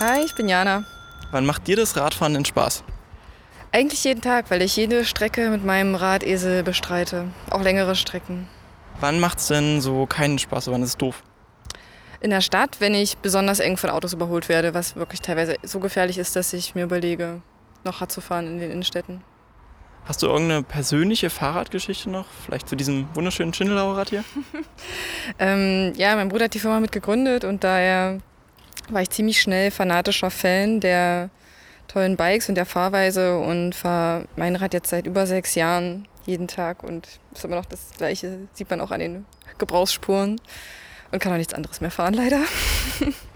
Hi, ich bin Jana. Wann macht dir das Radfahren denn Spaß? Eigentlich jeden Tag, weil ich jede Strecke mit meinem Radesel bestreite. Auch längere Strecken. Wann macht es denn so keinen Spaß? Wann ist es doof? In der Stadt, wenn ich besonders eng von Autos überholt werde, was wirklich teilweise so gefährlich ist, dass ich mir überlege, noch Rad zu fahren in den Innenstädten. Hast du irgendeine persönliche Fahrradgeschichte noch? Vielleicht zu diesem wunderschönen Schindelauer Rad hier? ähm, ja, mein Bruder hat die Firma mit gegründet und daher war ich ziemlich schnell fanatischer Fan der tollen Bikes und der Fahrweise und fahre mein Rad jetzt seit über sechs Jahren jeden Tag und ist immer noch das gleiche, sieht man auch an den Gebrauchsspuren und kann auch nichts anderes mehr fahren leider.